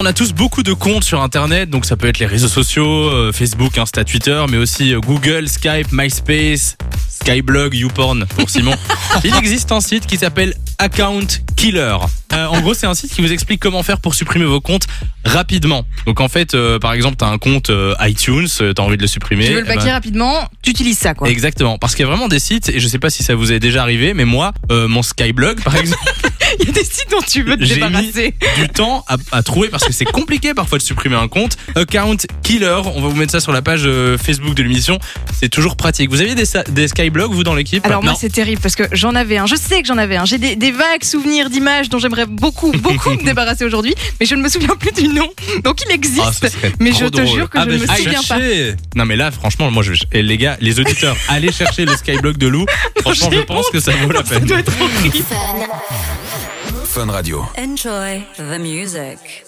On a tous beaucoup de comptes sur internet, donc ça peut être les réseaux sociaux, euh, Facebook, Insta, Twitter, mais aussi euh, Google, Skype, MySpace, Skyblog, YouPorn pour Simon. Il existe un site qui s'appelle Account Killer. Euh, en gros, c'est un site qui vous explique comment faire pour supprimer vos comptes rapidement. Donc en fait, euh, par exemple, t'as un compte euh, iTunes, t'as envie de le supprimer. Tu veux le eh ben, rapidement, tu utilises ça quoi. Exactement, parce qu'il y a vraiment des sites, et je sais pas si ça vous est déjà arrivé, mais moi, euh, mon Skyblog, par exemple, Il y a des sites dont tu veux te J'ai mis- débarrasser. du temps à, à trouver parce que c'est compliqué parfois de supprimer un compte. Account Killer, on va vous mettre ça sur la page euh, Facebook de l'émission. C'est toujours pratique. Vous aviez des, des Skyblogs, vous, dans l'équipe Alors moi c'est terrible parce que j'en avais un, je sais que j'en avais un, j'ai des, des vagues souvenirs d'images dont j'aimerais beaucoup, beaucoup me débarrasser aujourd'hui, mais je ne me souviens plus du nom. Donc il existe, serait mais je te jure que Ah, je bah, ne me souviens pas. Non mais là franchement moi je et les gars les auditeurs allez chercher le Skyblog de Lou franchement je pense que ça vaut la Ça peine doit être horrible. Enjoy the music.